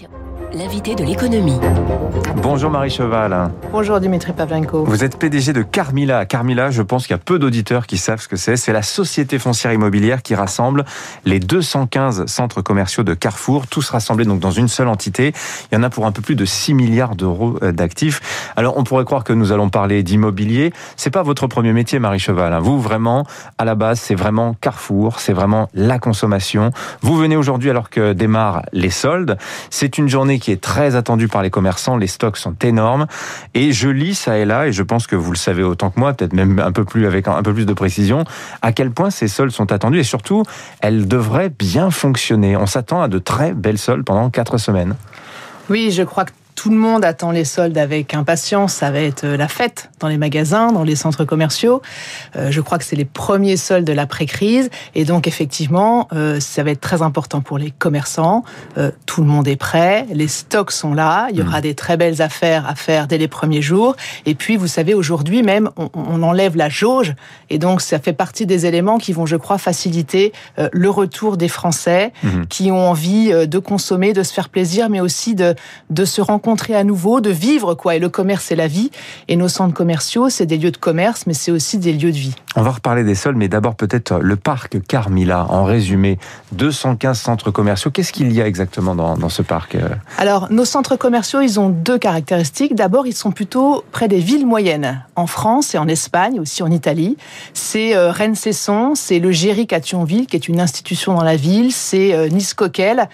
удачи! L'invité de l'économie. Bonjour Marie Cheval. Bonjour Dimitri Pavlenko. Vous êtes PDG de Carmila. Carmila, je pense qu'il y a peu d'auditeurs qui savent ce que c'est. C'est la société foncière immobilière qui rassemble les 215 centres commerciaux de Carrefour, tous rassemblés donc dans une seule entité. Il y en a pour un peu plus de 6 milliards d'euros euh, d'actifs. Alors on pourrait croire que nous allons parler d'immobilier. C'est pas votre premier métier, Marie Cheval. Hein. Vous vraiment, à la base, c'est vraiment Carrefour, c'est vraiment la consommation. Vous venez aujourd'hui alors que démarrent les soldes. C'est une journée qui est très attendue par les commerçants. Les stocks sont énormes. Et je lis ça et là, et je pense que vous le savez autant que moi, peut-être même un peu plus avec un peu plus de précision, à quel point ces soldes sont attendus et surtout, elles devraient bien fonctionner. On s'attend à de très belles soldes pendant quatre semaines. Oui, je crois que tout le monde attend les soldes avec impatience. Ça va être euh, la fête dans les magasins, dans les centres commerciaux. Euh, je crois que c'est les premiers soldes de l'après-crise. Et donc, effectivement, euh, ça va être très important pour les commerçants. tout le monde est prêt. Les stocks sont là. Il y aura mmh. des très belles affaires à faire dès les premiers jours. Et puis, vous savez, aujourd'hui même, on, enlève la jauge. Et donc, ça fait partie des éléments qui vont, je crois, faciliter le retour des Français mmh. qui ont envie de consommer, de se faire plaisir, mais aussi de, de se rencontrer à nouveau, de vivre quoi. Et le commerce, c'est la vie. Et nos centres commerciaux, c'est des lieux de commerce, mais c'est aussi des lieux de vie. On va reparler des sols, mais d'abord peut-être le parc Carmila. En résumé, 215 centres commerciaux. Qu'est-ce qu'il y a exactement dans, dans ce parc euh Alors, nos centres commerciaux, ils ont deux caractéristiques. D'abord, ils sont plutôt près des villes moyennes, en France et en Espagne, aussi en Italie. C'est euh, Rennes-Cesson, c'est le Géric à Thionville, qui est une institution dans la ville. C'est euh, Nice-Coquel,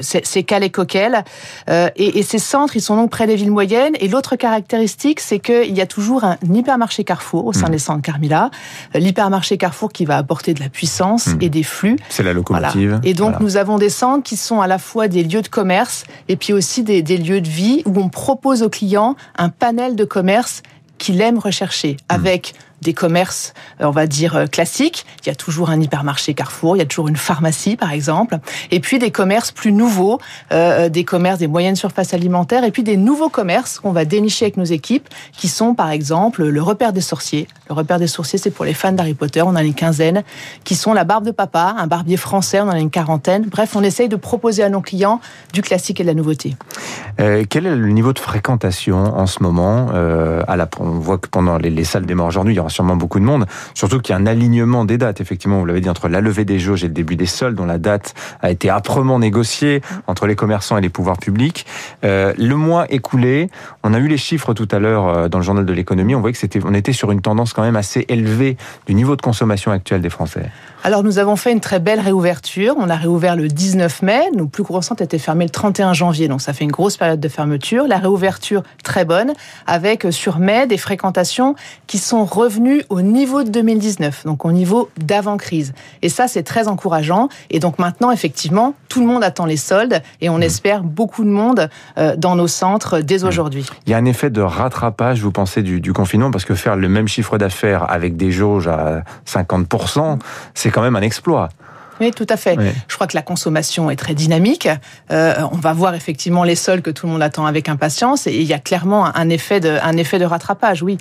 c'est Calais-Coquel. Euh, et, et ces centres ils sont donc près des villes moyennes. Et l'autre caractéristique, c'est qu'il y a toujours un hypermarché Carrefour au sein hmm. des centres Carmila. Euh, l'hypermarché Carrefour qui va apporter de la puissance hmm. et des flux. C'est la locomotive. Et donc, nous avons des centres qui sont à la fois des lieux de commerce et puis aussi des, des lieux de vie où on propose aux clients un panel de commerce qu'il aime rechercher hmm. avec des commerces, euh, on va dire, euh, classiques. Il y a toujours un hypermarché Carrefour, il y a toujours une pharmacie, par exemple. Et puis des commerces plus nouveaux, euh, des commerces des moyennes surfaces alimentaires, et puis des nouveaux commerces qu'on va dénicher avec nos équipes, qui sont, par exemple, le repère des sorciers. Le repère des sorciers, c'est pour les fans d'Harry Potter, on en a une quinzaine, qui sont la barbe de papa, un barbier français, on en a une quarantaine. Bref, on essaye de proposer à nos clients du classique et de la nouveauté. quel est le niveau de fréquentation en ce moment à la, On voit que pendant les, les salles des morts aujourd'hui, il y aura sûrement beaucoup de monde. Surtout qu'il y a un alignement des dates, effectivement, vous l'avez dit, entre la levée des jauges et le début des soldes, dont la date a été âprement négociée entre les commerçants et les pouvoirs publics. Euh, le mois écoulé, on a eu les chiffres tout à l'heure euh, dans le journal de l'économie, on voyait que c'était, on était sur une tendance quand même assez élevée du niveau de consommation actuel des Français. Alors nous avons fait une très belle réouverture. On a réouvert le 19 mai. Nos plus gros centres étaient fermés le 31 janvier, donc ça fait une grosse période de fermeture. La réouverture très bonne, avec euh, sur mai des fréquentations qui sont revenues au niveau de 2019, donc au niveau d'avant-crise. Et ça, c'est très encourageant. Et donc maintenant, effectivement, tout le monde attend les soldes et on mmh. espère beaucoup de monde euh, dans nos centres dès mmh. aujourd'hui. Il y a un effet de rattrapage, vous pensez, du, du confinement, parce que faire le même chiffre d'affaires avec des jauges à 50%, c'est quand même un exploit. Oui, tout à fait. Je crois que la consommation est très dynamique. Euh, on va voir effectivement les sols que tout le monde attend avec impatience, et il y a clairement un effet de, un effet de rattrapage. Oui,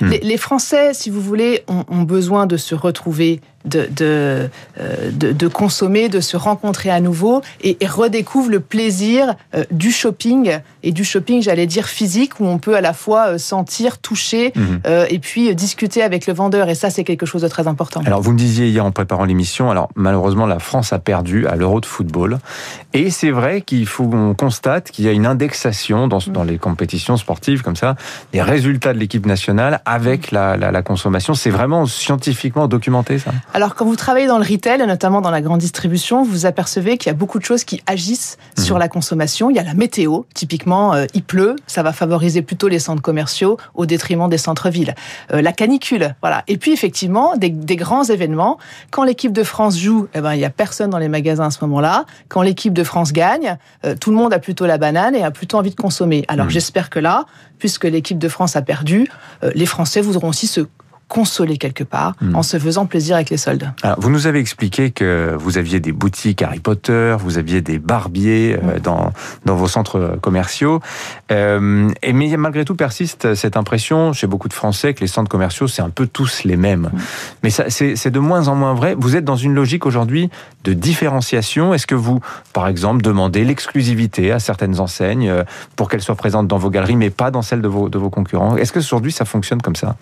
hmm. les, Français, si vous voulez, ont, ont besoin de se retrouver de, de, euh, de, de, consommer, de se rencontrer à nouveau et, et redécouvre le plaisir euh, du shopping et du shopping, j'allais dire physique, où on peut à la fois euh, sentir, toucher mhm. et puis discuter avec le vendeur. Et ça, c'est quelque chose de très important. Alors, vous me disiez hier en préparant l'émission, alors malheureusement, la France a perdu à l'Euro de football. Et c'est vrai qu'il faut qu'on constate qu'il y a une indexation dans, dans les compétitions sportives comme ça, des résultats de l'équipe nationale avec la, la, la consommation. C'est vraiment scientifiquement documenté, ça? Alors, quand vous travaillez dans le retail, notamment dans la grande distribution, vous apercevez qu'il y a beaucoup de choses qui agissent mmh. sur la consommation. Il y a la météo, typiquement, euh, il pleut, ça va favoriser plutôt les centres commerciaux au détriment des centres-villes. Euh, la canicule, voilà. Et puis, effectivement, des, grands événements. Quand l'équipe de France joue, eh ben, il y a personne dans les magasins à ce moment-là. Quand l'équipe de France gagne, euh, tout le monde a plutôt la banane et a plutôt envie de consommer. Alors, mmh. j'espère que là, puisque l'équipe de France a perdu, les Français voudront aussi se consoler quelque part Hmm. en se faisant plaisir avec les soldes. Alors, vous nous avez expliqué que vous aviez des boutiques Harry Potter, vous aviez des barbiers euh, dans, dans vos centres commerciaux. Euh, et mais malgré tout persiste cette impression chez beaucoup de Français que les centres commerciaux, c'est un peu tous les mêmes. Mais ça, c'est de moins en moins vrai. Vous êtes dans une logique aujourd'hui de différenciation. Est-ce que vous, par exemple, demandez l'exclusivité à certaines enseignes euh, pour qu'elles soient présentes dans vos galeries, mais pas dans celles de vos, de vos concurrents? Est-ce que aujourd'hui ça fonctionne comme ça?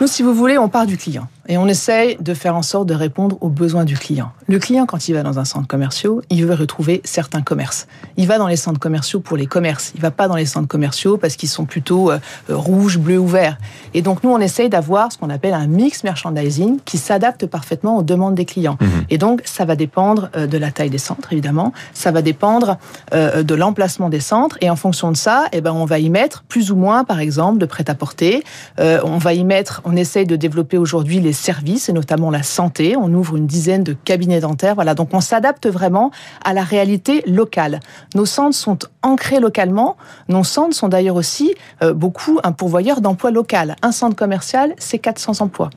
Nous, si vous voulez, on part du client et on essaye de faire en sorte de répondre aux besoins du client. Le client, quand il va dans un centre commercial, il veut retrouver certains commerces. Il va dans les centres commerciaux pour les commerces. Il va pas dans les centres commerciaux parce qu'ils sont plutôt euh, rouges, bleus ou verts. Et donc, nous, on essaye d'avoir ce qu'on appelle un mix merchandising qui s'adapte parfaitement aux demandes des clients. Et donc, ça va dépendre euh, de la taille des centres, évidemment. Ça va dépendre euh, de l'emplacement des centres. Et en fonction de ça, eh ben, on va y mettre plus ou moins, par exemple, de prêt-à-porter. Euh, on va y mettre, on essaye de développer aujourd'hui les services et notamment la santé. On ouvre une dizaine de cabinets dentaires. Voilà. Donc, on s'adapte vraiment à la réalité locale. Nos centres sont ancrés localement. Nos centres sont d'ailleurs aussi euh, beaucoup un pourvoyeur d'emplois local. Un centre commercial, c'est 400 emplois.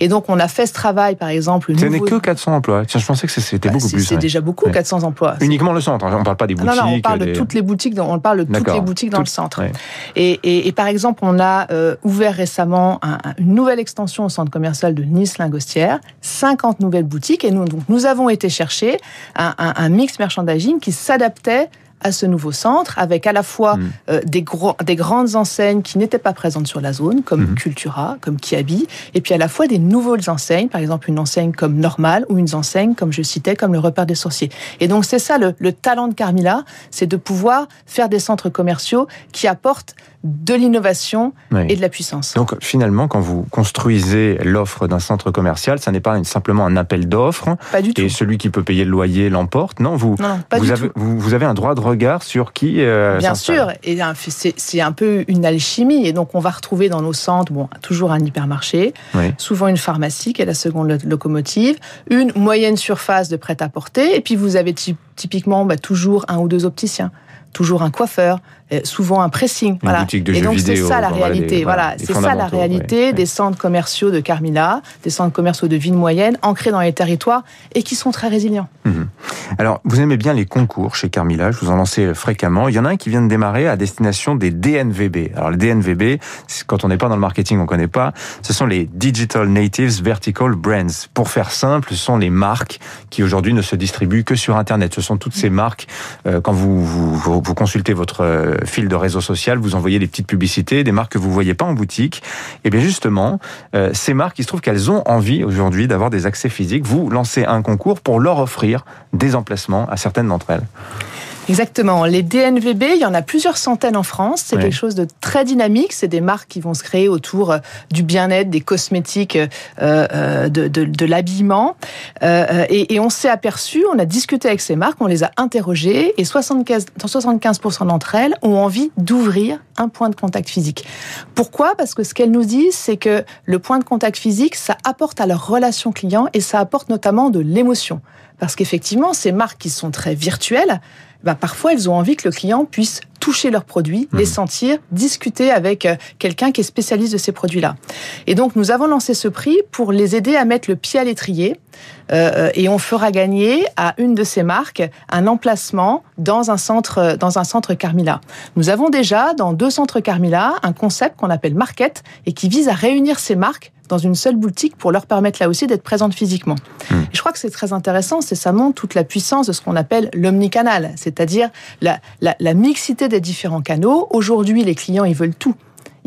Et donc, on a fait ce travail, par exemple. Ce n'est que 400 emplois. Tiens, je pensais que c'était Bah, beaucoup c'est- plus. C'est ouais. déjà beaucoup, Ouais. 400 emplois. Uniquement le centre. hein. On ne parle pas des Non, boutiques. non, on parle de toutes les boutiques, dans- on parle de toutes les boutiques dans le centre. ouais. Et, et- et par exemple, on a euh, ouvert récemment un- un- une nouvelle extension au centre commercial de Nice-Lingostière, 50 nouvelles boutiques, et nous, donc, nous avons été chercher un, un- un mix merchandising qui s'adaptait à ce nouveau centre, avec à la fois Mm. euh, des, gros- des grandes enseignes qui n'étaient pas présentes sur la zone, comme Mhm. Cultura, comme Kiabi, et puis à la fois des nouvelles enseignes, par exemple une enseigne comme Normal ou une enseigne, comme je citais, comme le repère des sorciers. Et donc c'est ça le, le talent de Carmila, c'est de pouvoir faire des centres commerciaux qui apportent de l'innovation Oui. et de la puissance. Donc finalement, quand vous construisez l'offre d'un centre commercial, ça n'est pas simplement un appel d'offres Pas du tout. et celui qui peut payer le loyer l'emporte. Non, vous, Non, non, pas vous, du avez, tout. vous, vous avez un droit de regard sur qui. euh, Bien sûr, et c'est un peu une alchimie. Et donc, on va retrouver dans nos centres, bon, toujours un hypermarché, Oui. souvent une pharmacie qui est la seconde lo- locomotive, une moyenne surface de prêt-à-porter, et puis vous avez ty- typiquement bah, toujours un ou deux opticiens, toujours un coiffeur, souvent un pressing. voilà. boutique de et donc c'est ça la voilà, réalité. voilà, Voilà, c'est ça la réalité des centres commerciaux de Carmila, des centres commerciaux de villes moyennes, ancrés dans les territoires et qui sont très résilients. Alors, vous aimez bien les concours chez Carmila, je vous en lancez fréquemment. Il y en a un qui vient de démarrer à destination des DNVB. Alors, les DNVB, quand on n'est pas dans le marketing, on connaît pas. Ce sont les Digital Natives Vertical Brands. Pour faire simple, ce sont les marques qui aujourd'hui ne se distribuent que sur Internet. Ce sont toutes ces marques, euh, quand vous, vous, vous- vous consultez votre euh, fil de réseau social, vous envoyez des petites publicités, des marques que vous voyez pas en boutique. Et bien justement, euh, ces marques, il se trouve qu'elles ont envie aujourd'hui d'avoir des accès physiques. Vous lancez un concours pour leur offrir des emplacements à certaines d'entre elles. Exactement. Les DNVB, il y en a plusieurs centaines en France. C'est Ouais. quelque chose de très dynamique. C'est des marques qui vont se créer autour euh, du bien-être, des cosmétiques, euh, euh, de, de, de l'habillement. Euh, et, et on s'est aperçu, on a discuté avec ces marques, on les a interrogées, et 75, 75% d'entre elles ont envie d'ouvrir un point de contact physique. Pourquoi? Parce que ce qu'elles nous disent, c'est que le point de contact physique, ça apporte à leur relation client et ça apporte notamment de l'émotion. Parce qu'effectivement, ces marques qui sont très virtuelles, bah, parfois elles ont envie que le client puisse toucher leurs produits, les sentir, discuter avec euh, quelqu'un qui est spécialiste de ces produits-là. Et donc nous avons lancé ce prix pour les aider à mettre le pied à l'étrier euh, et on fera gagner à une de ces marques un emplacement dans un centre dans un centre Carmila. Nous avons déjà dans deux centres Carmila un concept qu'on appelle Market et qui vise à réunir ces marques dans une seule boutique pour leur permettre là aussi d'être présentes physiquement. Et je crois que c'est très intéressant, c'est ça montre toute la puissance de ce qu'on appelle l'omnicanal, c'est-à-dire la, la, la mixité des différents canaux. Aujourd'hui, les clients, ils veulent tout.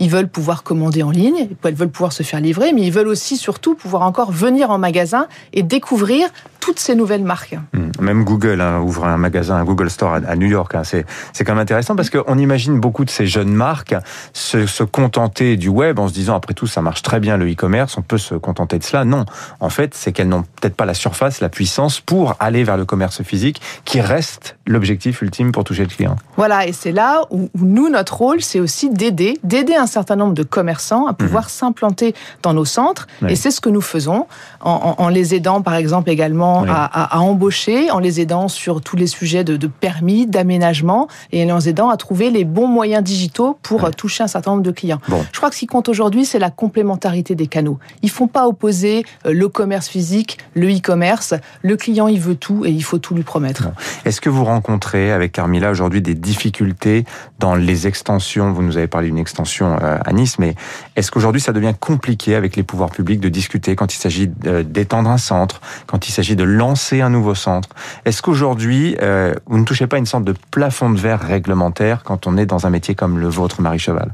Ils veulent pouvoir commander en ligne, ils veulent pouvoir se faire livrer, mais ils veulent aussi surtout pouvoir encore venir en magasin et découvrir toutes ces nouvelles marques. Hmm. Même Google hein, ouvre un magasin, un Google Store à, à New York. Hein. C'est, c'est quand même intéressant parce qu'on imagine beaucoup de ces jeunes marques se, se contenter du web en se disant après tout ça marche très bien le e-commerce, on peut se contenter de cela. Non, en fait c'est qu'elles n'ont peut-être pas la surface, la puissance pour aller vers le commerce physique qui reste l'objectif ultime pour toucher le client. Voilà, et c'est là où, où nous, notre rôle, c'est aussi d'aider, d'aider un certain nombre de commerçants à pouvoir s'implanter dans nos centres. Et c'est ce que nous faisons en, en- en les aidant, par exemple, également à, embaucher, en les aidant sur tous les sujets de, permis, d'aménagement, et en les aidant à trouver les bons moyens digitaux pour toucher un certain nombre de clients. Je crois que ce qui compte aujourd'hui, c'est la complémentarité des canaux. Ils font pas opposer euh, le commerce physique, le e-commerce. Le client, il veut tout et il faut tout lui promettre. Est-ce que vous rencontrez avec Carmila aujourd'hui des difficultés dans les extensions? Vous nous avez parlé d'une extension euh, à Nice, mais est-ce qu'aujourd'hui ça devient compliqué avec les pouvoirs publics de discuter quand il s'agit d'étendre un centre, quand il s'agit de lancer un nouveau centre? Est-ce qu'aujourd'hui, euh, vous ne touchez pas une sorte de plafond de verre réglementaire quand on est dans un métier comme le vôtre, Marie Cheval?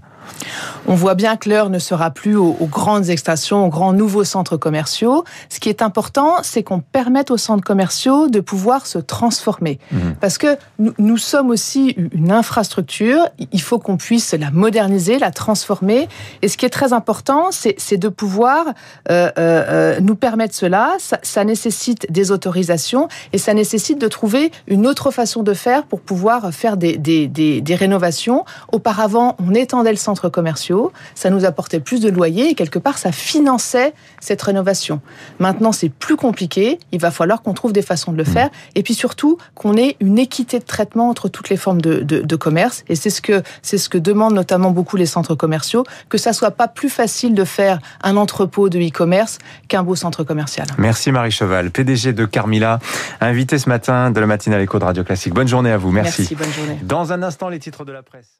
On voit bien que l'heure ne sera plus aux, grandes extensions, aux grands nouveaux centres commerciaux. Ce qui est important, c'est qu'on permette aux centres commerciaux de pouvoir se transformer. Mhm. Parce que nous, sommes aussi une infrastructure, il faut qu'on puisse la moderniser, la transformer. Et ce qui est très important, c'est de pouvoir euh, euh, euh, nous permettre cela. Ça, nécessite des autorisations et ça nécessite de trouver une autre façon de faire pour pouvoir faire des, des, des rénovations. Auparavant, on étendait le centre commerciaux, ça nous apportait plus de loyers et quelque part ça finançait cette rénovation. Maintenant c'est plus compliqué, il va falloir qu'on trouve des façons de le mmh. faire et puis surtout qu'on ait une équité de traitement entre toutes les formes de, de, commerce et c'est ce que c'est ce que demandent notamment beaucoup les centres commerciaux, que ça soit pas plus facile de faire un entrepôt de e-commerce qu'un beau centre commercial. Merci Marie Cheval, PDG de Carmila, invité ce matin de la matinale Éco de Radio Classique. Bonne journée à vous, merci. Merci, bonne journée. Dans un instant les titres de la presse.